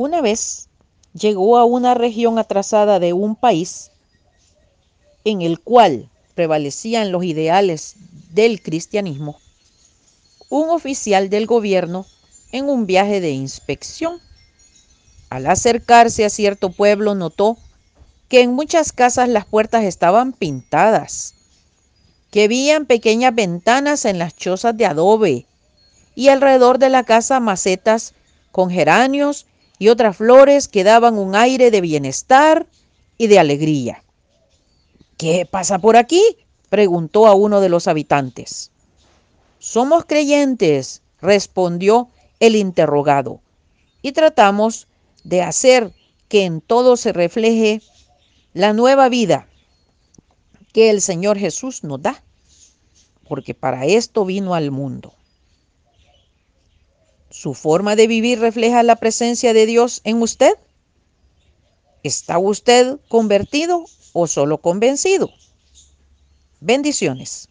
Una vez llegó a una región atrasada de un país en el cual prevalecían los ideales del cristianismo, un oficial del gobierno en un viaje de inspección. Al acercarse a cierto pueblo notó que en muchas casas las puertas estaban pintadas, que habían pequeñas ventanas en las chozas de adobe y alrededor de la casa macetas con geranios y otras flores que daban un aire de bienestar y de alegría. ¿Qué pasa por aquí? preguntó a uno de los habitantes. Somos creyentes, respondió el interrogado, y tratamos de hacer que en todo se refleje la nueva vida que el Señor Jesús nos da, porque para esto vino al mundo. ¿Su forma de vivir refleja la presencia de Dios en usted? ¿Está usted convertido o solo convencido? Bendiciones.